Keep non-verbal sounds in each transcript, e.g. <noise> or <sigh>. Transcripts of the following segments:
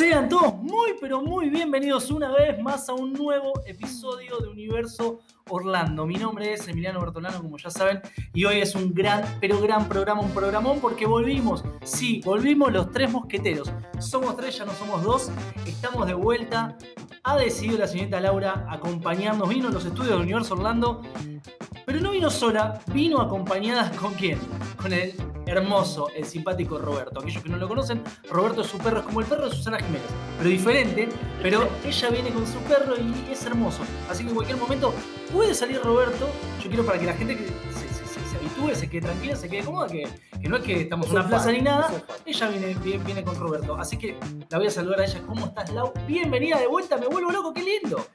Sean todos muy, pero muy bienvenidos una vez más a un nuevo episodio de Universo Orlando. Mi nombre es Emiliano Bertolano, como ya saben, y hoy es un gran, pero gran programa, un programón, porque volvimos, sí, volvimos los tres mosqueteros. Somos tres, ya no somos dos, estamos de vuelta. Ha decidido la señorita Laura acompañarnos, vino a los estudios de Universo Orlando, pero no vino sola, vino acompañada con quién? Con el hermoso, el simpático Roberto. Aquellos que no lo conocen, Roberto es su perro, es como el perro de Susana Jiménez, pero diferente. Pero ella viene con su perro y es hermoso. Así que en cualquier momento puede salir Roberto. Yo quiero para que la gente que se, se- se- se habitúe, se quede tranquila, se quede cómoda, que, que no es que estamos en una plaza fan, ni nada. Ella viene, viene, viene con Roberto. Así que la voy a saludar a ella. ¿Cómo estás, Lau? Bienvenida de vuelta, me vuelvo loco, qué lindo.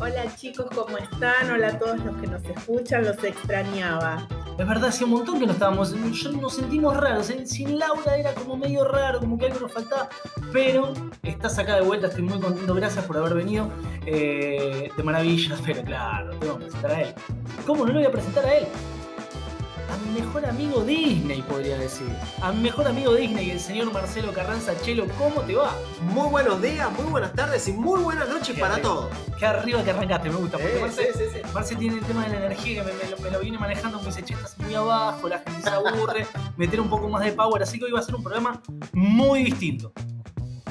Hola chicos, ¿cómo están? Hola a todos los que nos escuchan, los extrañaba. Es verdad, hacía un montón que no estábamos. Nos sentimos raros. ¿eh? Sin Laura era como medio raro, como que algo nos faltaba. Pero estás acá de vuelta, estoy muy contento. Gracias por haber venido. eh, de maravillas, <laughs> pero claro, te voy a presentar a él. ¿Cómo no lo voy a presentar a él? A mi mejor amigo Disney, podría decir. A mi mejor amigo Disney, el señor Marcelo Carranza Chelo. ¿Cómo te va? Muy buenos días, muy buenas tardes y muy buenas noches Qué para todos. Qué arriba que arrancaste, me gusta. Porque Eh, Marce, sí, sí, sí. Marce tiene el tema de la energía que me, me lo, me lo viene manejando, me dice, che, estás muy abajo, la gente se aburre, <laughs> meter un poco más de power, así que hoy va a ser un programa muy distinto.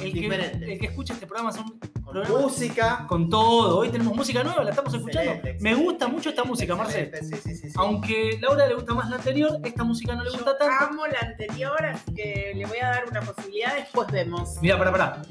El que, el que escucha este programa es un Con programa música. con todo. Hoy tenemos música nueva, la estamos escuchando. Excelente, Me gusta mucho esta música, Marce. Excelente, Sí, sí, sí, sí. Aunque Laura le gusta más la anterior, esta música no le gusta Yo tanto. amo la anterior, así que le voy a dar una posibilidad, después vemos. Mira, pará, pará.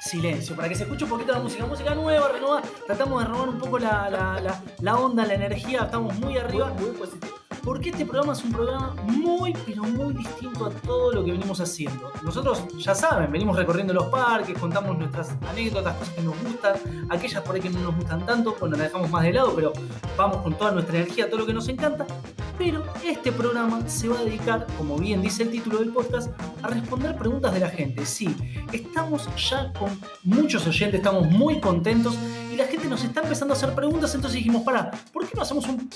Silencio, para que se escuche un poquito la música. Música nueva, renovada. Tratamos de renovar un poco la, la- la- la onda, la energía. Estamos muy arriba. Muy, muy positivo. Porque este programa es un programa muy, pero muy distinto a todo lo que venimos haciendo. Nosotros, ya saben, venimos recorriendo los parques, contamos nuestras anécdotas, cosas que nos gustan, aquellas por ahí que no nos gustan tanto, bueno, las dejamos más de lado, pero vamos con toda nuestra energía, todo lo que nos encanta. Pero este programa se va a dedicar, como bien dice el título del podcast, a responder preguntas de la gente. Sí, estamos ya con muchos oyentes, estamos muy contentos y la gente nos está empezando a hacer preguntas, entonces dijimos, para, ¿por qué no hacemos un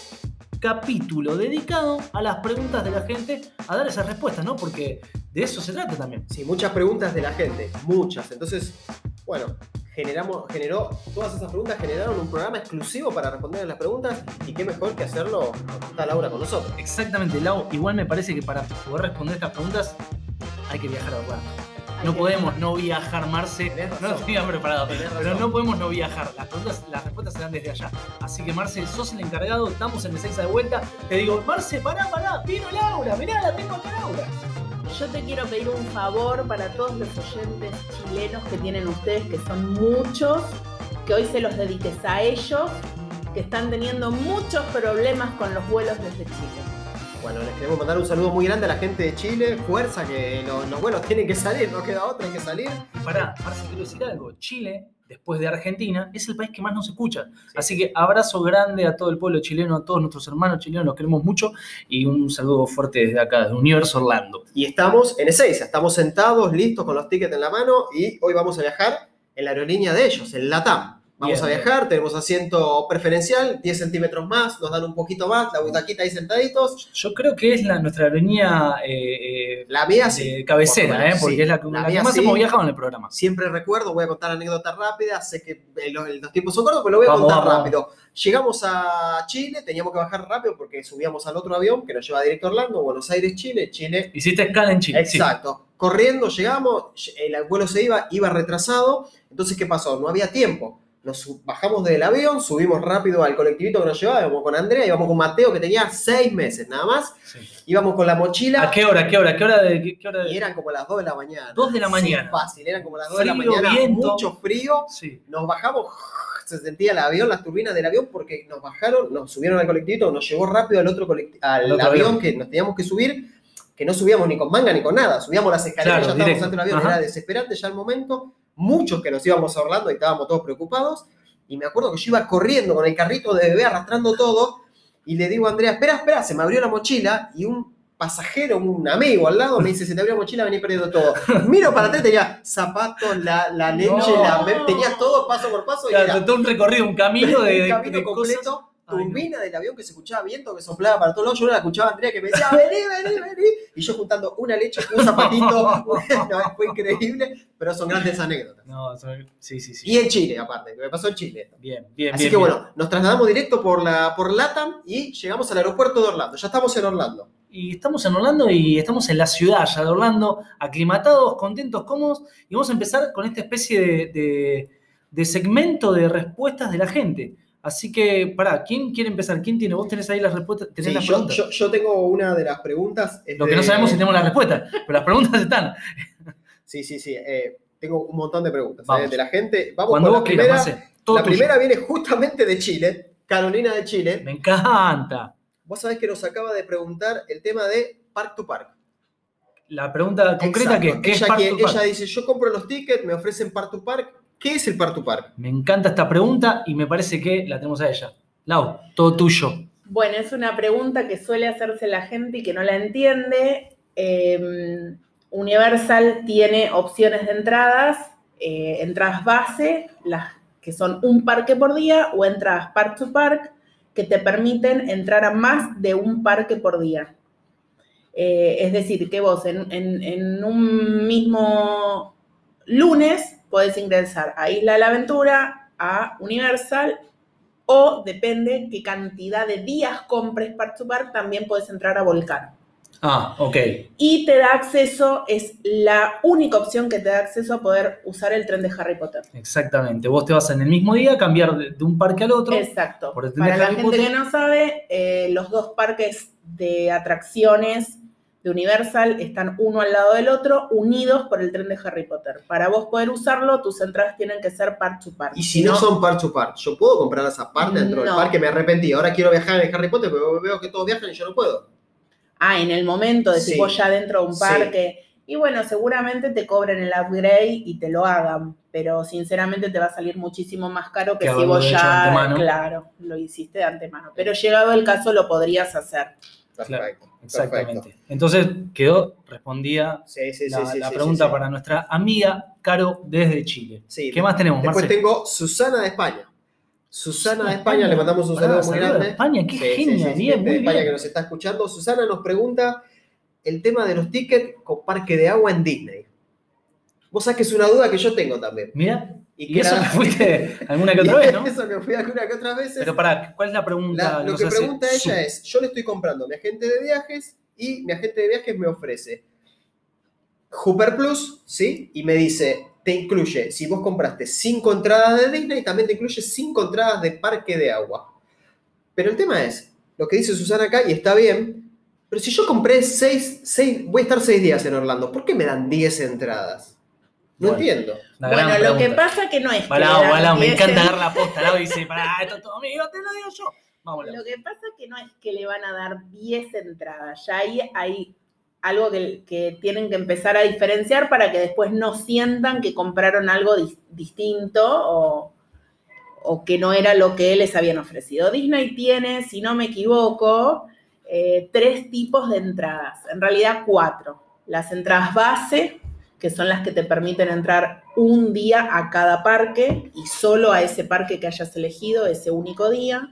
capítulo dedicado a las preguntas de la gente, a dar esas respuestas, ¿no? Porque de eso se trata también. Sí, muchas preguntas de la gente, muchas. Entonces, bueno, generamos, generó, todas esas preguntas generaron un programa exclusivo para responder a las preguntas y qué mejor que hacerlo está Laura con nosotros. Exactamente, Lau, igual me parece que para poder responder estas preguntas hay que viajar a Orlando. No podemos no viajar, Marce. No lo tenía preparado, pero no podemos no viajar. Las, preguntas, las respuestas serán desde allá. Así que, Marce, sos el encargado. Estamos en Ezeiza de vuelta. Te digo, Marce, pará, pará. Vino Laura. Mirá, la tengo acá, Laura. Yo te quiero pedir un favor para todos los oyentes chilenos que tienen ustedes, que son muchos, que hoy se los dediques a ellos, que están teniendo muchos problemas con los vuelos desde Chile. Bueno, les queremos mandar un saludo muy grande a la gente de Chile. Fuerza, que lo- los vuelos tienen que salir, no queda otra, hay que salir. Pará, Marce, quiero decir algo. Chile, después de Argentina, es el país que más nos escucha. Así que abrazo grande a todo el pueblo chileno, a todos nuestros hermanos chilenos, los queremos mucho. Y un saludo fuerte desde acá, desde Universo Orlando. Y estamos en Ezeiza, estamos sentados, listos con los tickets en la mano y hoy vamos a viajar en la aerolínea de ellos, en LATAM. Vamos Bien. a viajar, tenemos asiento preferencial, 10 centímetros más, nos dan un poquito más, la butaquita ahí sentaditos. Yo creo que es la, nuestra aerolínea eh, eh, La mía sí. cabecera, Por ¿eh? porque sí. es la que, La la mía más sí. hemos viajado en el programa. Siempre recuerdo, voy a contar anécdotas rápidas, sé que eh, los, los tiempos son cortos, pero lo voy a Vamos, contar vamos. rápido. Llegamos a Chile, teníamos que bajar rápido porque subíamos al otro avión que nos lleva directo a Orlando, Buenos Aires, Chile, Chile, Hiciste escala en Chile. Exacto. Corriendo, llegamos, el vuelo se iba, iba retrasado. Entonces, ¿qué pasó? No había tiempo. Nos bajamos del avión, subimos rápido al colectivito que nos llevaba, íbamos con Andrea, íbamos con Mateo, que tenía seis meses nada más. Sí. Íbamos con la mochila ¿A qué hora? ¿Qué hora? ¿Qué hora de.? Qué, qué hora de- y eran como las 2 de la mañana. Dos de la Sí, mañana. fácil, eran como las 2 de la mañana, viento. mucho frío. Sí. Nos bajamos, se sentía el avión, las turbinas del avión, porque nos bajaron, nos subieron al colectivito, nos llevó rápido al otro al otro avión, avión. que nos teníamos que subir, que no subíamos ni con manga ni con nada, subíamos las escaleras, Claro, ya estábamos ante el avión, Ajá. era desesperante ya el momento, muchos que nos íbamos a Orlando y estábamos todos preocupados, y me acuerdo que yo iba corriendo con el carrito de bebé arrastrando todo, y le digo a Andrea, espera, espera, se me abrió la mochila, y un pasajero, un amigo al lado, me dice, se te abrió la mochila, vení perdiendo todo. <laughs> Miro para atrás, tenía zapatos, la, la leche, No. la, tenía todo paso por paso, y Claro, era todo un recorrido, un camino <laughs> de, un camino de completo. Turbina del avión que se escuchaba viento, que soplaba para todos lados. Yo no la escuchaba a Andrea que me decía, vení, vení, vení. Y yo juntando una leche, un zapatito. <laughs> no, fue increíble, pero son grandes anécdotas. No, son- sí, sí, sí. Y en Chile, aparte, que me pasó en Chile. Bien, bien, Así bien, que bien. bueno, nos trasladamos directo por, la, por LATAM y llegamos al aeropuerto de Orlando. Ya estamos en Orlando. Y estamos en Orlando y estamos en la ciudad ya de Orlando, aclimatados, contentos, cómodos. Y vamos a empezar con esta especie de, de- de segmento de respuestas de la gente. Así que, pará, ¿quién quiere empezar? ¿Quién tiene? ¿Vos tenés ahí las respuestas? ¿Tenés Sí, las yo, yo- yo tengo una de las preguntas. Lo que de- no sabemos si tenemos las respuestas, pero las preguntas están. Sí, sí, sí. eh, tengo un montón de preguntas eh, de la gente. Vamos Cuando con la quieras, primera. La primera viene justamente de Chile, Carolina de Chile. Me encanta. Vos sabés que nos acaba de preguntar el tema de Park to Park. La pregunta concreta Exacto. que ¿qué es Park que- to Park? ella dice, yo compro los tickets, me ofrecen Park to Park. ¿Qué es el Park to Park? Me encanta esta pregunta y me parece que la tenemos a ella. Lau, todo tuyo. Bueno, es una pregunta que suele hacerse la gente y que no la entiende. Eh, Universal tiene opciones de entradas, eh, entradas base, las que son un parque por día, o entradas park to park, que te permiten entrar a más de un parque por día. Eh, es decir, que vos en, en- en un mismo lunes podés ingresar a Isla de la Aventura, a Universal, o depende qué cantidad de días compres Park to Park, también podés entrar a Volcán. Ah, ok. Y te da acceso, es la única opción que te da acceso a poder usar el tren de Harry Potter. Exactamente. Vos te vas en el mismo día a cambiar de, de un parque al otro. Exacto. por el tren de Para la Harry gente Potter. que no sabe, eh, los dos parques de atracciones de Universal están uno al lado del otro, unidos por el tren de Harry Potter. Para vos poder usarlo, tus entradas tienen que ser Park to Park. Y si no son Park to Park, ¿yo puedo comprarlas aparte dentro del No. parque? Me arrepentí. Ahora quiero viajar en el Harry Potter, pero veo que todos viajan y yo no puedo. Ah, en el momento de si Sí. vos ya dentro de un Sí. parque. Y bueno, seguramente te cobren el upgrade y te lo hagan, pero sinceramente te va a salir muchísimo más caro que, Que si vos ya, claro, lo hiciste de antemano. Pero llegado el caso lo podrías hacer. Perfecto. Exactamente. perfecto. Entonces quedó respondida Sí, sí, sí, la, sí, la sí, pregunta para nuestra amiga Caro desde Chile. ¿Qué más tenemos, Después tengo Susana de España. Susana de España. España, le mandamos un saludo muy saludo de grande. España, qué Sí, sí, genia, sí, sí, bien, de muy España bien. que nos está escuchando. Susana nos pregunta el tema de los tickets con parque de agua en Disney. Vos sabés que es una duda que yo tengo también. Mira, y, que eso la- que fuiste <laughs> alguna que otra vez, ¿no? Eso que fui alguna que otras veces. Pero pará, ¿cuál es la pregunta? La- lo que hace pregunta ella es, yo le estoy comprando a mi agente de viajes y mi agente de viajes me ofrece Hooper Plus, ¿sí? Y me dice, te incluye, si vos compraste cinco entradas de Disney, también te incluye cinco entradas de parque de agua. Pero el tema es, lo que dice Susana acá, y está bien, pero si yo compré seis, seis voy a estar seis días en Orlando, ¿por qué me dan 10 entradas? No Bueno. entiendo. Bueno, lo que pasa que no es que le dan Balao, me 10 encanta en- dar <laughs> la posta. Lau dice, pará, esto es todo mío, te lo digo yo. Vamos, Lau. Lo que pasa que no es que le van a dar 10 entradas, ya ahí hay algo que, que tienen que empezar a diferenciar para que después no sientan que compraron algo dis- distinto o, o que no era lo que les habían ofrecido. Disney tiene, si no me equivoco, eh, tres tipos de entradas, en realidad cuatro. Las entradas base, que son las que te permiten entrar un día a cada parque y solo a ese parque que hayas elegido ese único día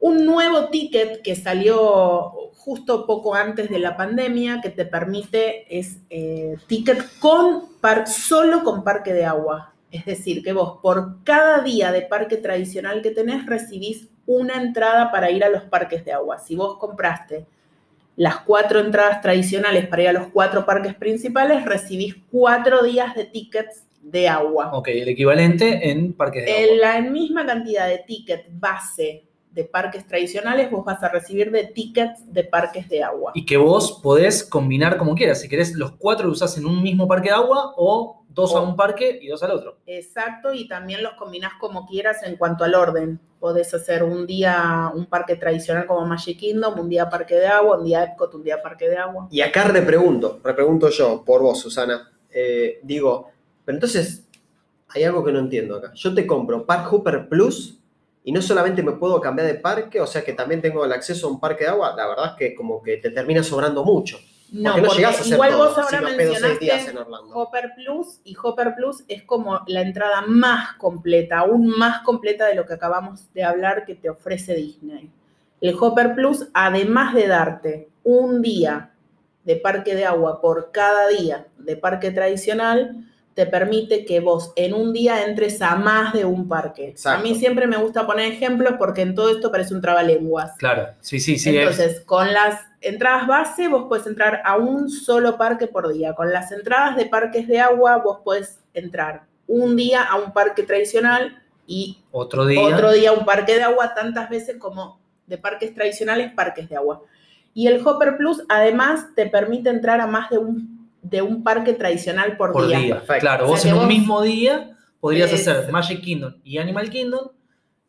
un nuevo ticket que salió justo poco antes de la pandemia que te permite es eh, ticket con par- solo con parque de agua. Es decir, que vos por cada día de parque tradicional que tenés recibís una entrada para ir a los parques de agua. Si vos compraste las cuatro entradas tradicionales para ir a los cuatro parques principales, recibís cuatro días de tickets de agua. Ok, el equivalente en parques de En agua. la misma cantidad de ticket base de parques tradicionales, vos vas a recibir de tickets de parques de agua. Y que vos podés combinar como quieras. Si querés, los cuatro los usás en un mismo parque de agua o dos a un parque y dos al otro. Exacto, y también los combinás como quieras en cuanto al orden. Podés hacer un día un parque tradicional como Magic Kingdom, un día parque de agua, un día Epcot, un día parque de agua. Y acá repregunto, repregunto yo, por vos, Susana. Eh, digo, pero entonces, hay algo que no entiendo acá. Yo te compro Park Hooper Plus y no solamente me puedo cambiar de parque, o sea que también tengo el acceso a un parque de agua. La verdad es que como que te termina sobrando mucho. No, Porque no porque llegás a hacer igual todo vos ahora si mencionaste. Hopper Plus y Hopper Plus es como la entrada más completa, aún más completa de lo que acabamos de hablar que te ofrece Disney. El Hopper Plus, además de darte un día de parque de agua por cada día de parque tradicional, te permite que vos en un día entres a más de un parque. Exacto. A mí siempre me gusta poner ejemplos porque en todo esto parece un trabalenguas. Claro, sí, sí, sí. es- Entonces, con las entradas base, vos puedes entrar a un solo parque por día. Con las entradas de parques de agua, vos puedes entrar un día a un parque tradicional y otro día. otro día a un parque de agua, tantas veces como de parques tradicionales, parques de agua. Y el Hopper Plus, además, te permite entrar a más de un, de un parque tradicional por, por día. Claro, O sea vos en un mismo día podrías Es- hacer Magic Kingdom y Animal Kingdom.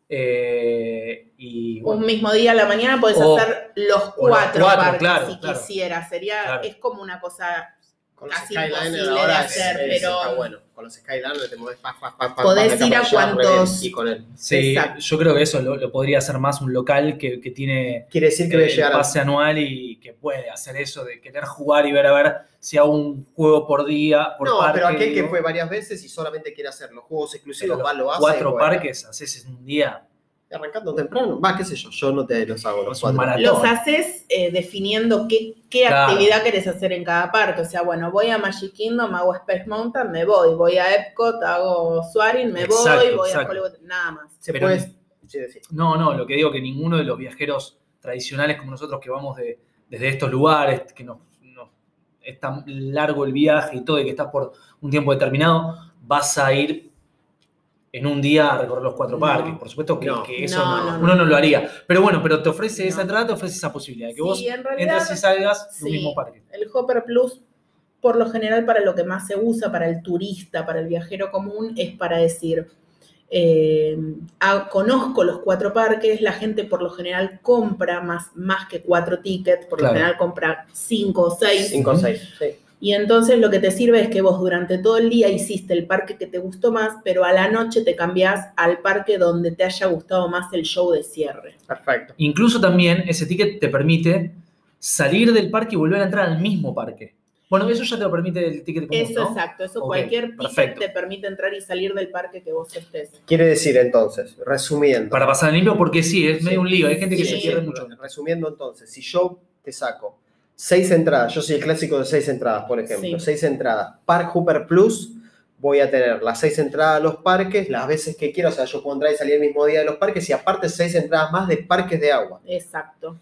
eh, y bueno, Un mismo día a la mañana O- hacer los cuatro, cuatro, parques claro, si claro. quisieras. Sería, Claro. es como una cosa Con los casi Skyliner imposible ahora de es- hacer, es- pero- está bueno. Con los Skyliner te mueves pa, pa, pa, Podés ir a cuantos- Y con él. sí, exacto. yo creo que eso lo, lo podría hacer más un local que, que tiene Quiere decir que el llegar a pase anual y que puede hacer eso de querer jugar y ver a ver si hago un juego por día, por no, parque. pero aquel que fue varias veces y solamente quiere hacer los juegos exclusivos, pero va, lo hace. cuatro parques haces en un día. Arrancando temprano, va, qué sé yo, yo no te los hago los cuatro. Los haces eh, definiendo qué, qué Claro. actividad querés hacer en cada parque. O sea, bueno, voy a Magic Kingdom, hago Space Mountain, me voy. Voy a Epcot, hago Swaring, me Exacto, voy. Voy exacto. a Hollywood, nada más. Se pero- puede. Sí. No, no, lo que digo que ninguno de los viajeros tradicionales como nosotros que vamos de, desde estos lugares, que nos, nos- es tan largo el viaje y todo, y que estás por un tiempo determinado, vas a ir en un día a recorrer los cuatro No. parques. Por supuesto que, No. que eso No, no- no, no. uno no lo haría. Pero bueno, pero te ofrece esa entrada, te ofrece esa posibilidad de que vos en realidad, entres y salgas sí. mismo parque. el Hopper Plus, por lo general, para lo que más se usa, para el turista, para el viajero común, es para decir, eh, ah, conozco los cuatro parques, la gente por lo general compra más, más que cuatro tickets, por Claro. lo general compra cinco o seis. 5 o 6. Sí. Y entonces lo que te sirve es que vos durante todo el día hiciste el parque que te gustó más, pero a la noche te cambiás al parque donde te haya gustado más el show de cierre. Perfecto. Incluso también ese ticket te permite salir del parque y volver a entrar al mismo parque. Bueno, eso ya te lo permite el ticket común, Eso ¿no? exacto, eso cualquier ticket perfecto. te permite entrar y salir del parque que vos estés. Quiere decir entonces, resumiendo. Para pasar en limpio, porque sí, es Sí. medio un lío. Hay gente que Sí. se pierde mucho. Resumiendo entonces, si yo te saco seis entradas, yo soy el clásico de seis entradas, por ejemplo, Sí. seis entradas, Park Hooper Plus, voy a tener las seis entradas a los parques, las veces que quiera, o sea, yo puedo entrar y salir el mismo día de los parques y aparte seis entradas más de parques de agua. Exacto.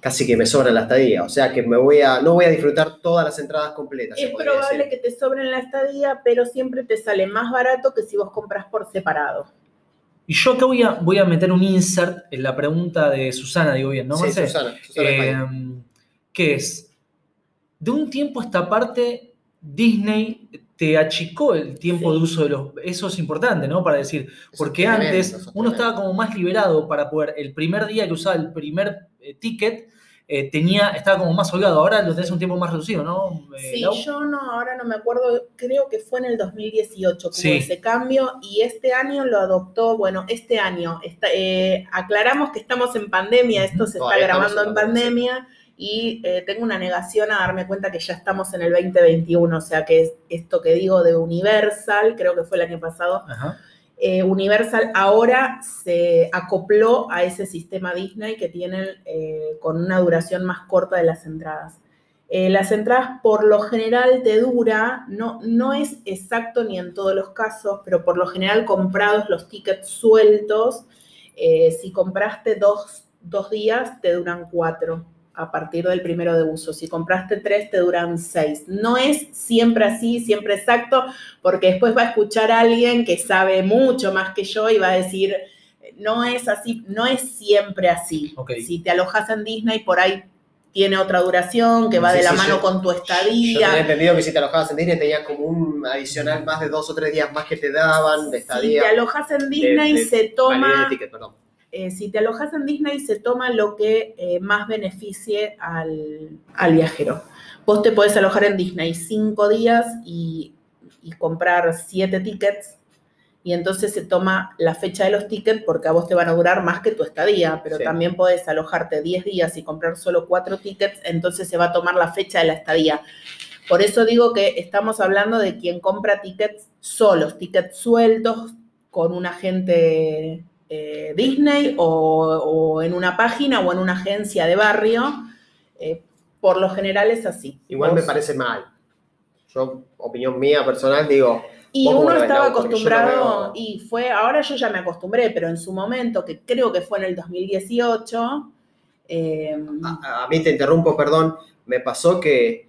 Casi que me sobra la estadía, o sea que me voy a, no voy a disfrutar todas las entradas completas. Es probable decir. que te sobren la estadía, pero siempre te sale más barato que si vos compras por separado. Y yo acá voy a, voy a meter un insert en la pregunta de Susana, digo bien, ¿no? Sí? Susana, Susana Eh. Que es, de un tiempo a esta parte, Disney te achicó el tiempo Sí. de uso de los... Eso es importante, ¿no? Para decir, Eso porque tremendo, antes uno estaba como más liberado para poder, el primer día que usaba el primer eh, ticket, eh, tenía, estaba como más holgado. Ahora lo tenés un tiempo más reducido, ¿no? Eh, Sí, yo no, ahora no me acuerdo, creo que fue en el 2018 que Sí. hubo ese cambio y este año lo adoptó, bueno, este año, está- eh, aclaramos que estamos en pandemia, esto se está Todavía grabando en pandemia y eh, tengo una negación a darme cuenta que ya estamos en el 2021, o sea que es esto que digo de Universal, creo que fue el año pasado, eh, Universal ahora se acopló a ese sistema Disney que tienen eh, con una duración más corta de las entradas. Las entradas por lo general te dura, no, no es exacto ni en todos los casos, pero por lo general comprados los tickets sueltos, si compraste dos, dos días, te duran cuatro a partir del primero de uso. Si compraste tres, te duran seis. No es siempre así, siempre exacto, porque después va a escuchar a alguien que sabe mucho más que yo y va a decir, no es así, no es siempre así. Ok. Si te alojas en Disney, por ahí tiene otra duración que va Sí, de la sí, mano yo- con tu Yo tenía estadía. entendido que si te alojabas en Disney tenías como un adicional más de dos o tres días más que te daban de Si estadía. te alojas en Disney, de se toma de ticket, perdón. Eh, si te alojas en Disney, se toma lo que eh, más beneficie al, al viajero. Vos te podés alojar en Disney cinco días y, y comprar siete tickets y entonces se toma la fecha de los tickets porque a vos te van a durar más que tu estadía, pero Sí. también podés alojarte 10 días y comprar solo 4 tickets, entonces se va a tomar la fecha de la estadía. Por eso digo que estamos hablando de quien compra tickets solos, tickets sueltos con un agente eh, Disney o, o en una página o en una agencia de barrio. Eh, por lo general es así. Igual me parece mal. Yo, opinión mía personal, digo, Y ¿Vos cómo uno estaba acostumbrado y fue, ahora yo ya me acostumbré, pero en su momento, que creo que fue en el 2018, eh, a, a mí te interrumpo, perdón, me pasó que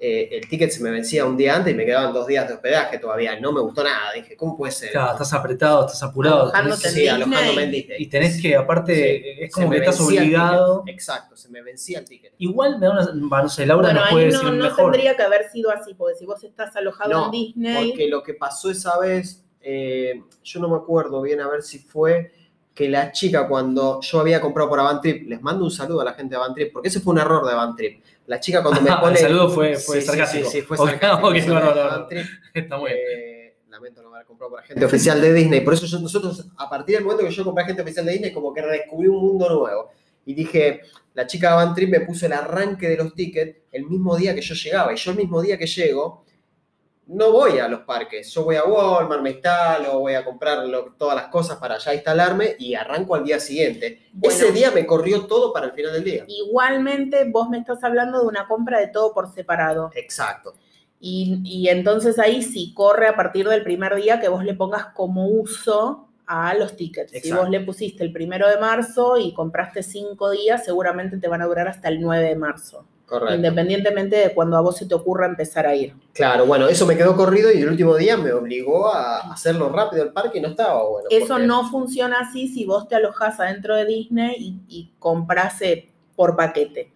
eh, el ticket se me vencía un día antes y me quedaban dos días de hospedaje todavía. No me gustó nada. Dije, ¿cómo puede ser? Claro, estás apretado, estás apurado. Tenés- sí, alojándome en Disney. Y tenés que, aparte, Sí, es como que estás obligado. Exacto, se me vencía el ticket. Igual me da una. No sé, Laura bueno, nos puede ahí decir no, no mejor. tendría que haber sido así, porque si vos estás alojado No, en Disney, Porque lo que pasó esa vez, eh, yo no me acuerdo bien a ver si fue que la chica cuando yo había comprado por Avantrip, les mando un saludo a la gente de Avantrip, porque ese fue un error de Avantrip. La chica cuando me <laughs> pone... el saludo fue, fue Sí, sarcástico. Sí, sí, fue <laughs> sarcástico. ok, no, <laughs> Está muy bien. eh, lamento no haber comprado por agente oficial de Disney. Por eso yo- nosotros, a partir del momento que yo compré agente oficial de Disney, como que redescubrí un mundo nuevo. Y dije, la chica de Avantrip me puso el arranque de los tickets el mismo día que yo llegaba. Y yo el mismo día que llego, no voy a los parques. Yo voy a Walmart, me instalo, voy a comprar lo- todas las cosas para ya instalarme y arranco al día siguiente. Bueno. Ese día me corrió todo para el final del día. igualmente vos me estás hablando de una compra de todo por separado. Exacto. Y, y entonces ahí sí corre a partir del primer día que vos le pongas como uso a los tickets. Si Exacto. vos le pusiste el primero de marzo y compraste cinco días, seguramente te van a durar hasta el 9 de marzo, Correcto. independientemente de cuando a vos se te ocurra empezar a ir. Claro, bueno, eso me quedó corrido y el último día me obligó a hacerlo rápido el parque y no estaba bueno. Eso porque- no funciona así si vos te alojás adentro de Disney y, y compras eh, por paquete.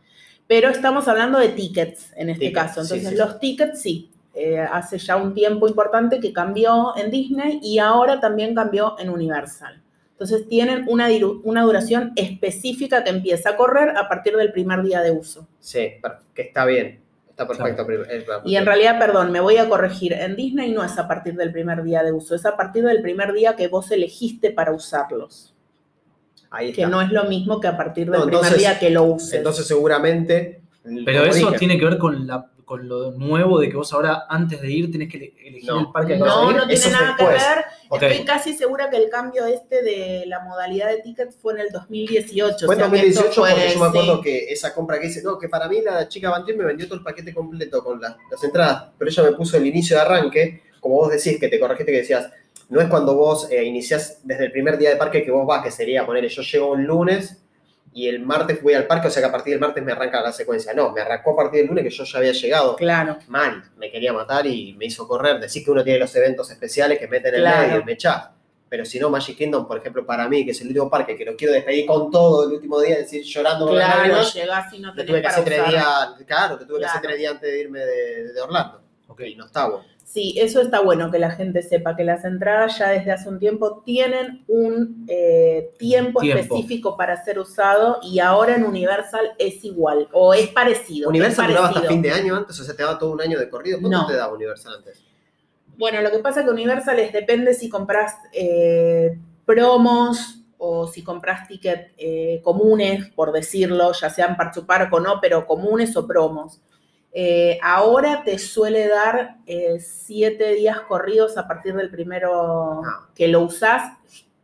Pero estamos hablando de tickets en este Tickets, caso. sí, Entonces, sí, los tickets sí. eh, hace ya un tiempo importante que cambió en Disney y ahora también cambió en Universal. Entonces tienen una, una duración específica que empieza a correr a partir del primer día de uso. Sí, que está bien. Está perfecto. eh, Y en realidad, perdón, me voy a corregir. En Disney no es a partir del primer día de uso, es a partir del primer día que vos elegiste para usarlos. Ahí que está. no es lo mismo que a partir del No, primer día que lo uses. Entonces seguramente... Pero eso dije, tiene que ver con, la, con lo nuevo de que vos ahora, antes de ir, tenés que ele- elegir No. el parque que vas a no, ir. no tiene nada que después. ver. Estoy casi segura que el cambio este de la modalidad de tickets fue en el 2018. Fue en o sea que esto 2018 fue, porque yo me acuerdo sí. que esa compra que hice, no, que para mí la chica Bantil me vendió todo el paquete completo con las, las entradas, pero ella me puso el inicio de arranque, como vos decís, que te corregiste que decías, no es cuando vos eh, iniciás desde el primer día de parque que vos vas, que sería poner, yo llego un lunes y el martes voy al parque, o sea que a partir del martes me arranca la secuencia. No, me arrancó a partir del lunes que yo ya había llegado. Claro. Mal, me quería matar y me hizo correr. Decís que uno tiene los eventos especiales que meten en el medio y me echás. Pero si no, Magic Kingdom, por ejemplo, para mí, que es el último parque, que lo quiero despedir con todo el último día, es decir, llorando con las Claro, lágrimas, no te tuve que hacer tres días, claro, te tuve que hacer Claro. tres días antes de irme de, de Orlando. Ok. Y no está bueno. Sí, eso está bueno que la gente sepa que las entradas ya desde hace un tiempo tienen un eh, tiempo, Tiempo. específico para ser usado y ahora en Universal es igual o es parecido. Universal es duraba hasta fin de año antes, o sea, te daba todo un año de corrido. ¿Cuánto No. te daba Universal antes? Bueno, lo que pasa que Universal es depende si compras eh, promos o si compras tickets eh, comunes, por decirlo, ya sean par chupar o no, pero comunes o promos. Eh, ahora te suele dar eh, siete días corridos a partir del primero Ah. que lo usás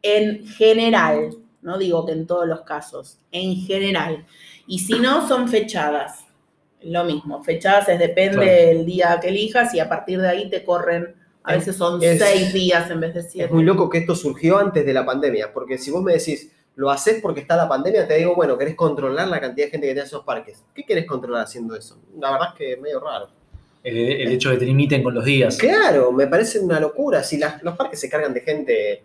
en general, no digo que en todos los casos, en general. Y si no, son fechadas. Lo mismo, fechadas es depende Claro. del día que elijas y a partir de ahí te corren, a Es- veces son es- seis días en vez de Es siete. muy loco que esto surgió antes de la pandemia, porque si vos me decís, lo haces porque está la pandemia, te digo, bueno, querés controlar la cantidad de gente que tiene en esos parques. ¿Qué querés controlar haciendo eso? La verdad es que es medio raro. El, el hecho de que te limiten con los días. Claro, me parece una locura. Si las- los parques se cargan de gente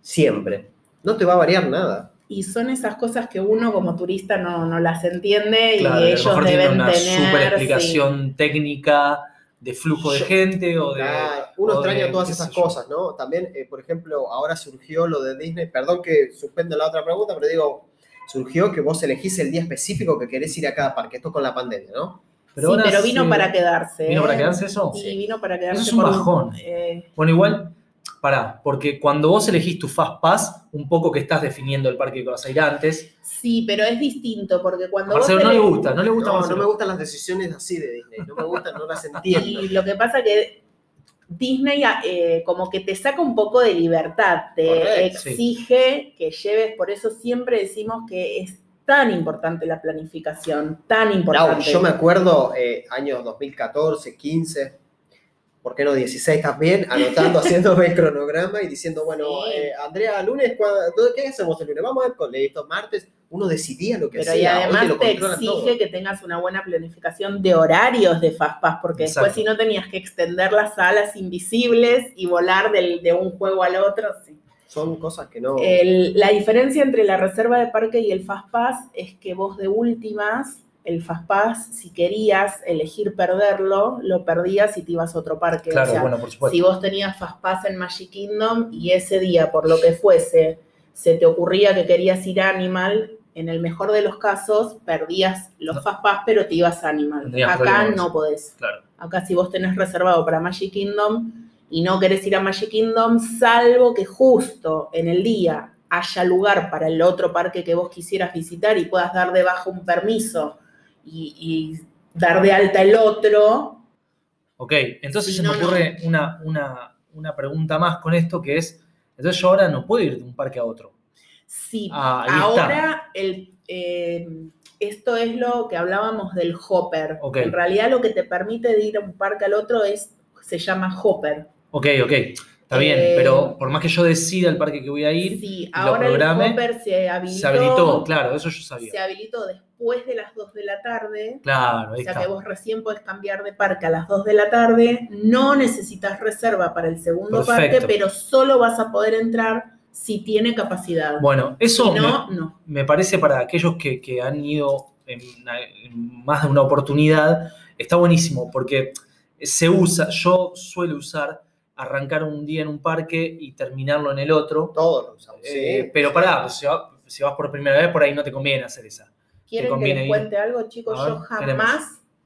siempre, no te va a variar nada. Y son esas cosas que uno como turista no, no las entiende Claro, y a lo ellos mejor tiene deben una tener. super sí. explicación técnica de flujo de gente o de. Ah, uno o de- extraña todas esas cosas, ¿no? También, eh, por ejemplo, ahora surgió lo de Disney, perdón que suspendo la otra pregunta, pero digo, surgió que vos elegís el día específico que querés ir a cada parque, esto con la pandemia, ¿no? sí, ahora pero vino sí- para quedarse. ¿Vino para ¿eh? quedarse eso? Sí, vino para quedarse. Eso es un bajón. eh, Bueno, igual, Pará, porque cuando vos elegís tu Fast Pass, un poco que estás definiendo el parque que vas a ir antes. Sí, pero es distinto, porque A cuando vos no le gusta, no le gusta No, no me gustan las decisiones así de Disney. No me gustan, no las <laughs> entiendo. Y lo que pasa que Disney eh, como que te saca un poco de libertad, te Correcto, sí. exige que lleves, por eso siempre decimos que es tan importante la planificación, tan importante. yo me acuerdo, eh, años 2014, 15, ¿por qué no 16 también? Anotando, <laughs> haciéndome el cronograma y diciendo, bueno, Sí. eh, Andrea, lunes, ¿cuándo- ¿qué hacemos el lunes? Vamos a ver con listo, martes. Uno decidía lo que Pero hacía. y hoy además te controlan exige todo. que tengas una buena planificación de horarios de FastPass, porque después si no tenías que extender las alas invisibles y volar del- de un juego al otro. sí. Son cosas que no... El- la diferencia entre la reserva de parque y el FastPass es que vos de últimas, el FastPass, si querías elegir perderlo, lo perdías y te ibas a otro parque. Claro, o sea, bueno, por supuesto. si vos tenías FastPass en Magic Kingdom y ese día, por lo que fuese, se te ocurría que querías ir a Animal, en el mejor de los casos, perdías los No. FastPass, pero te ibas a Animal. Acá problemas. no podés. Claro. Acá si vos tenés reservado para Magic Kingdom y no querés ir a Magic Kingdom, salvo que justo en el día haya lugar para el otro parque que vos quisieras visitar y puedas dar de baja un permiso y, y dar de alta el otro, Ok, entonces se no, me no. ocurre una, una, una pregunta más con esto que es, entonces yo ahora no puedo ir de un parque a otro. sí. Ah, Ahora el, eh, esto es lo que hablábamos del hopper. Ok. En realidad lo que te permite de ir a un parque al otro es, se llama hopper. Ok, ok, está bien, Eh, pero por más que yo decida el parque que voy a ir, Sí, lo ahora programe, el hopper se habilitó. se habilitó, claro, eso yo sabía. se habilitó después de las 2 de la tarde. Claro, O sea está. que vos recién podés cambiar de parque a las 2 de la tarde. No necesitas reserva para el segundo Perfecto. parque, pero solo vas a poder entrar si tiene capacidad. Bueno, eso si me- no, no. me parece para aquellos que, que han ido en, una- en más de una oportunidad, está buenísimo porque se usa, yo suelo usar arrancar un día en un parque y terminarlo en el otro. Todos lo usamos. Eh, sí. pero pará, si, va- si vas por primera vez, por ahí no te conviene hacer esa. ¿Quieren que les ir? cuente algo, chicos? A ver, Yo jamás queremos.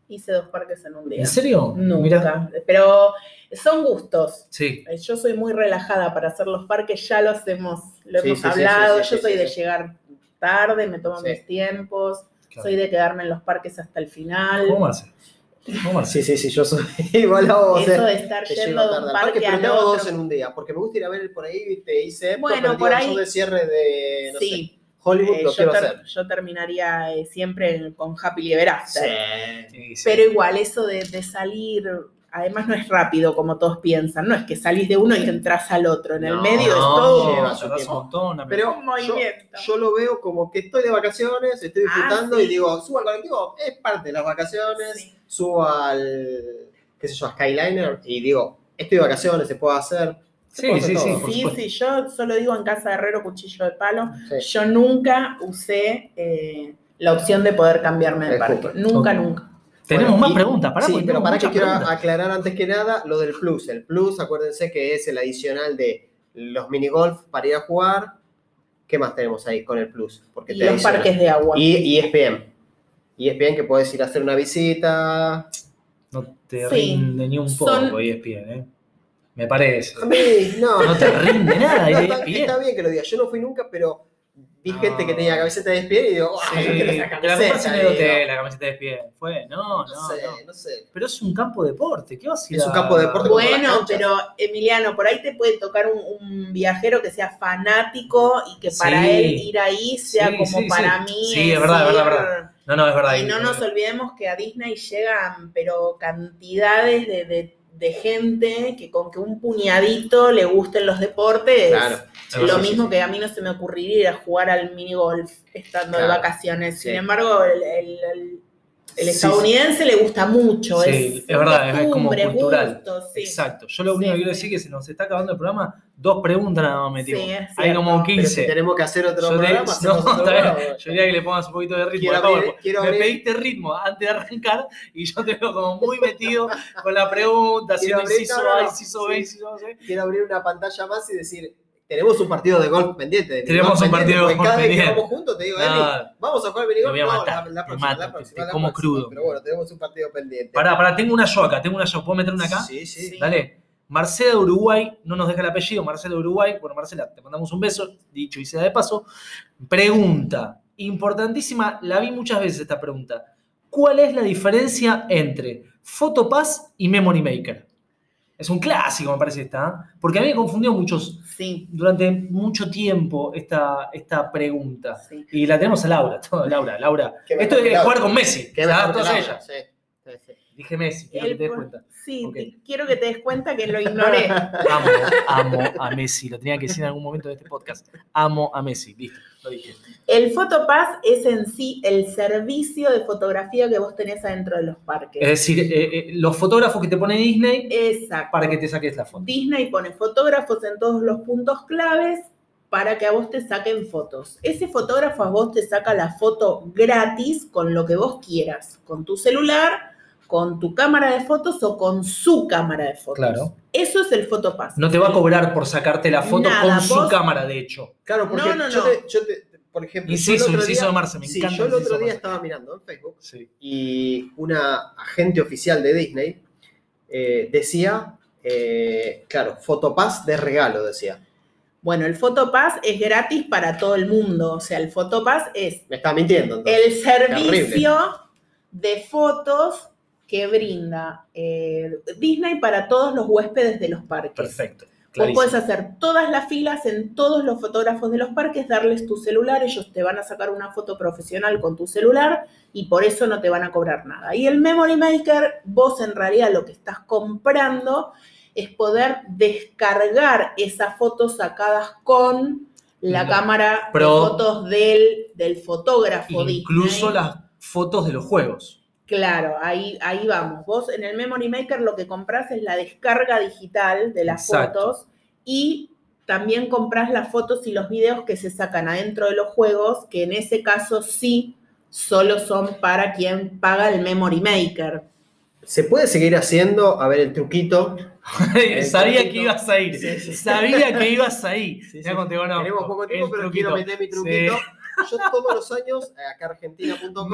hice dos parques en un día. ¿En serio? Nunca. Mirá. Pero son gustos. Sí, Eh, Yo soy muy relajada para hacer los parques, ya los hemos, lo Sí, hemos sí, hablado. sí, sí, Yo sí, soy sí, de sí. llegar tarde, me tomo Sí. mis tiempos, claro. soy de quedarme en los parques hasta el final. ¿Cómo hace? ¿Cómo hace? Sí, sí, sí, yo soy <laughs> igual a vos. Eso eh. de estar yendo de un parque, parque pero al te hago dos otro. en un día, porque me gusta ir a ver por ahí, viste, hice Bueno, pero por ahí- yo de cierre de, no sé, Sí, Hollywood eh, lo yo, quiero ter- hacer. yo terminaría eh, siempre con Happy Ever After. Sí, sí. Pero igual, eso de, de salir, además no es rápido como todos piensan, no es que salís de uno y entras al otro, en el No, medio es No, todo lleva su tiempo. montón. Pero un movimiento. yo lo veo como que estoy de vacaciones, estoy Ah, disfrutando sí. y digo, subo al colectivo, es parte de las vacaciones, Sí. subo al, qué sé yo, a Skyliner y digo, estoy de vacaciones, se puede hacer. Sí, sí, sí, Sí, sí, yo solo digo en casa de herrero cuchillo de palo. Sí. Yo nunca usé eh, la opción de poder cambiarme de parque. Cooper. Nunca, nunca. Tenemos Bueno, más y- preguntas, pará, sí, pero para que quiero aclarar antes que nada lo del plus. El plus, acuérdense que es el adicional de los mini golf para ir a jugar. ¿Qué más tenemos ahí con el plus? Porque Y te los adiciona. parques de agua. Y E ESPN. ESPN que puedes ir a hacer una visita. No te Sí. rinde ni un poco Son- ESPN, ¿eh? Me parece. A mí, no. No te rinde nada No, está, bien que lo digas. Yo no fui nunca, pero vi No. gente que tenía camiseta de ESPN y digo, ¡ay, Sí, yo quiero esa la camiseta! hotel, la de ESPN. Fue, no, No, no, sé, no. no sé. Pero es un campo de deporte, ¿qué vas a ir Es un campo de deporte Bueno, pero Emiliano, por ahí te puede tocar un, un viajero que sea fanático y que para Sí. él ir ahí sea Sí, como sí, para sí. mí. Sí, es verdad, es verdad, es verdad. No, no, es verdad. Y no nos olvidemos que a Disney llegan, pero cantidades de, de- de gente que con que un puñadito le gusten los deportes. Claro. Lo mismo que a mí no se me ocurriría ir a jugar al mini golf estando de vacaciones. Sin sí. embargo, el, el- el- el Sí, estadounidense le gusta mucho. Sí, es, es verdad, es como cultural. gusto, sí. Exacto. Yo lo único Sí, que quiero decir es que se nos está acabando el programa. Dos preguntas nada más metimos. Hay como Pero 15. si tenemos que hacer otro Yo, te- programa, no, otro. Yo diría que le pongas un poquito de ritmo. Quiero abrir- quiero Me abrir- pediste ritmo antes de arrancar y yo te veo como muy metido con la pregunta, haciendo inciso A, no. inciso B, inciso C. quiero abrir una pantalla más y decir, tenemos un partido de golf pendiente. de Tenemos golf un partido de golf cada vez que pendiente. vamos juntos te digo, No, Eli, vamos a jugar minigolf. voy a No, matar, la, la próxima, mato, la te- próxima, te la como próxima. crudo. Pero bueno, tenemos un partido pendiente. Pará, pará, tengo una yo acá, tengo una yo. ¿Puedo meter una acá? Sí, sí. Sí. Dale. Marcela de Uruguay, no nos deja el apellido, Marcela de Uruguay. Bueno, Marcela, te mandamos un beso, dicho y sea de paso. Pregunta, importantísima, la vi muchas veces esta pregunta. ¿Cuál es la diferencia entre Photopass y Memory Maker? Es un clásico, me parece esta, ¿eh? porque a mí me confundió muchos, Sí, durante mucho tiempo esta, esta pregunta. sí. Y la tenemos a Laura, todo, <laughs> Laura, Laura. Esto es Laura. jugar con Messi, Qué mejor que Laura, sí. Dije Messi, quiero que te des cuenta. Sí, quiero que te des cuenta que lo ignoré. <laughs> Amo, amo a Messi, lo tenía que decir en algún momento de este podcast. Amo a Messi, listo, lo dije. El Photopass es en sí el servicio de fotografía que vos tenés adentro de los parques. Es decir, eh, eh, los fotógrafos que te pone Disney Exacto. para que te saques la foto. Disney pone fotógrafos en todos los puntos claves para que a vos te saquen fotos. Ese fotógrafo a vos te saca la foto gratis con lo que vos quieras, con tu celular, con tu cámara de fotos o con su cámara de fotos. Claro. Eso es el Photopass. No te va a cobrar por sacarte la foto Nada, con su cámara, de hecho. Claro, porque No, no, yo, no. Te, yo te- por ejemplo, yo el Inciso, otro inciso día- de Marce, me sí, encanta yo el otro día Marce. estaba mirando en Facebook Sí. y una agente oficial de Disney eh, decía, eh, claro, Fotopass de regalo, decía. Bueno, el Photopass es gratis para todo el mundo. O sea, el Photopass es Me estaba mintiendo. entonces. el servicio de fotos que brinda eh, Disney para todos los huéspedes de los parques. Perfecto. Vos podés hacer todas las filas en todos los fotógrafos de los parques, darles tu celular, ellos te van a sacar una foto profesional con tu celular y por eso no te van a cobrar nada. Y el Memory Maker, vos en realidad lo que estás comprando es poder descargar esas fotos sacadas con la cámara Pro- de fotos del, del fotógrafo Incluso Disney. las fotos de los juegos. Claro, ahí, ahí vamos. Vos en el Memory Maker lo que compras es la descarga digital de las Exacto. fotos y también compras las fotos y los videos que se sacan adentro de los juegos, que en ese caso sí solo son para quien paga el Memory Maker. Se puede seguir haciendo, a ver el truquito. <laughs> Sabía truquito. que ibas a ir. Sí, sí. Sabía que ibas a ir. Sí. Tenemos poco tiempo, El pero truquito. quiero meter mi truquito. Yo todos los años, eh, acá argentina.com,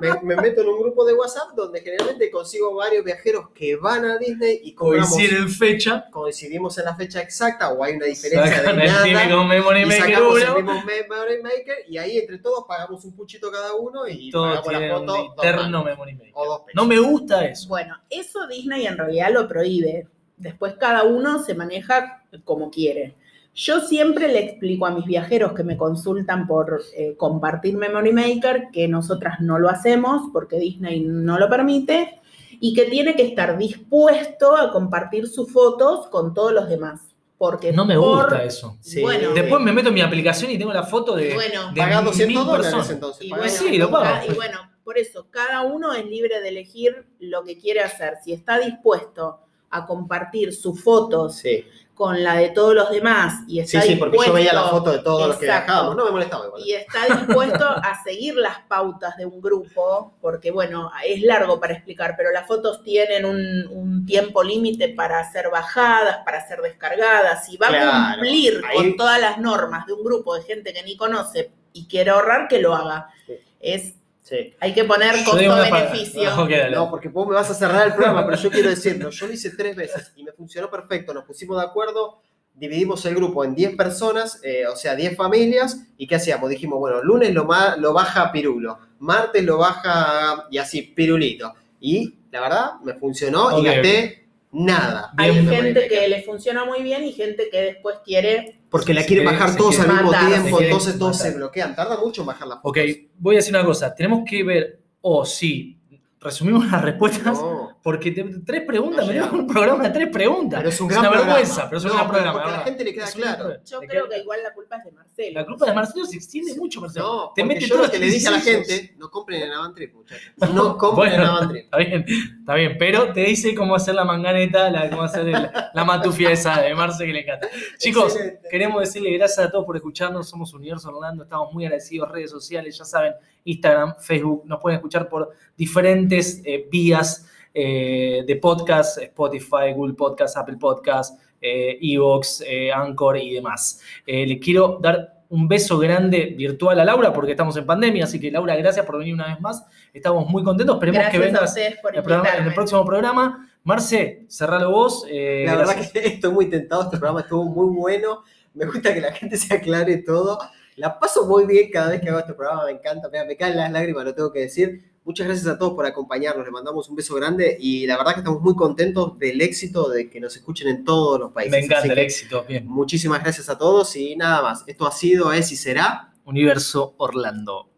me, me meto en un grupo de WhatsApp donde generalmente consigo varios viajeros que van a Disney y Coinciden fecha. coincidimos en la fecha exacta o hay una diferencia Sacan de el nada. típico Memory y Maker sacamos el 1. mismo Memory Maker y ahí entre todos pagamos un puchito cada uno y Todo pagamos la tiene un foto dos eterno Memory Maker. o dos. No me gusta eso. Bueno, eso Disney en realidad lo prohíbe. Después cada uno se maneja como quiere. Yo siempre le explico a mis viajeros que me consultan por eh, compartir Memory Maker que nosotras no lo hacemos porque Disney no lo permite y que tiene que estar dispuesto a compartir sus fotos con todos los demás. Porque No me por- gusta eso. Sí. Bueno, Después me meto en mi aplicación y tengo la foto de, bueno, de Pagás 200 mil dólares personas. entonces. Y bueno, Sí, lo pago. ca- Y bueno, por eso, cada uno es libre de elegir lo que quiere hacer. Si está dispuesto a compartir sus fotos Sí, con la de todos los demás y sí, está sí, porque yo veía la dispuesto- foto de todos los que viajábamos. No me molestaba igual. y está dispuesto a seguir las pautas de un grupo, porque bueno, es largo para explicar, pero las fotos tienen un, un tiempo límite para ser bajadas, para ser descargadas, y va Claro, a cumplir ahí- con todas las normas de un grupo de gente que ni conoce y quiere ahorrar, que lo haga. Sí. Es, Sí. hay que poner costo-beneficio. No, porque vos me vas a cerrar el programa, pero yo quiero decirlo. Yo lo hice tres veces y me funcionó perfecto. Nos pusimos de acuerdo, dividimos el grupo en 10 personas, eh, o sea, 10 familias. ¿Y qué hacíamos? Dijimos, bueno, lunes lo, lo baja Pirulo, martes lo baja y así, Pirulito. Y la verdad, me funcionó y gasté nada. Hay Bien, gente que le funciona muy bien y gente que después quiere Porque la quiere- bajar se todos al mismo matar, tiempo, entonces todos matar. se bloquean. Tarda mucho en bajar la foto. Ok, voy a decir una cosa. Tenemos que ver, o sí, resumimos las respuestas, No, porque te- tres preguntas, No me <laughs> un programa de tres preguntas. pero es un Es gran una programa. vergüenza, pero es un gran pero programa. Porque a la gente le queda claro. Yo Le creo queda- que igual la culpa es de Marcelo. La culpa de Marcelo se extiende mucho, Marcelo. No, te mete yo todos lo que le dije a la gente, no compren en Avantrip, muchachos. <laughs> No compren en Bueno, Avantrip. está bien, está bien, pero te dice cómo hacer la manganeta, la, cómo hacer el- la matufia esa de Marce que le encanta. Chicos, Excelente. queremos decirle gracias a todos por escucharnos, somos Universo Orlando, estamos muy agradecidos, redes sociales, ya saben, Instagram, Facebook, nos pueden escuchar por diferentes eh, vías eh, de podcast, Spotify, Google Podcast, Apple Podcast, eh, Evox, eh, Anchor y demás. Eh, le quiero dar un beso grande virtual a Laura porque estamos en pandemia, así que Laura, gracias por venir una vez más. Estamos muy contentos, esperemos Gracias que vengas en el, programa- en el invitarme. próximo programa. Marce, cerralo vos. eh, La verdad gracias. que <laughs> estoy muy tentado, este programa estuvo muy bueno. Me gusta que la gente se aclare todo. La paso muy bien cada vez que hago este programa, me encanta, me, me caen las lágrimas, lo tengo que decir. Muchas gracias a todos por acompañarnos, les mandamos un beso grande y la verdad que estamos muy contentos del éxito de que nos escuchen en todos los países. Me encanta Así el éxito. Bien. Muchísimas gracias a todos y nada más. Esto ha sido, es y será Universo Orlando.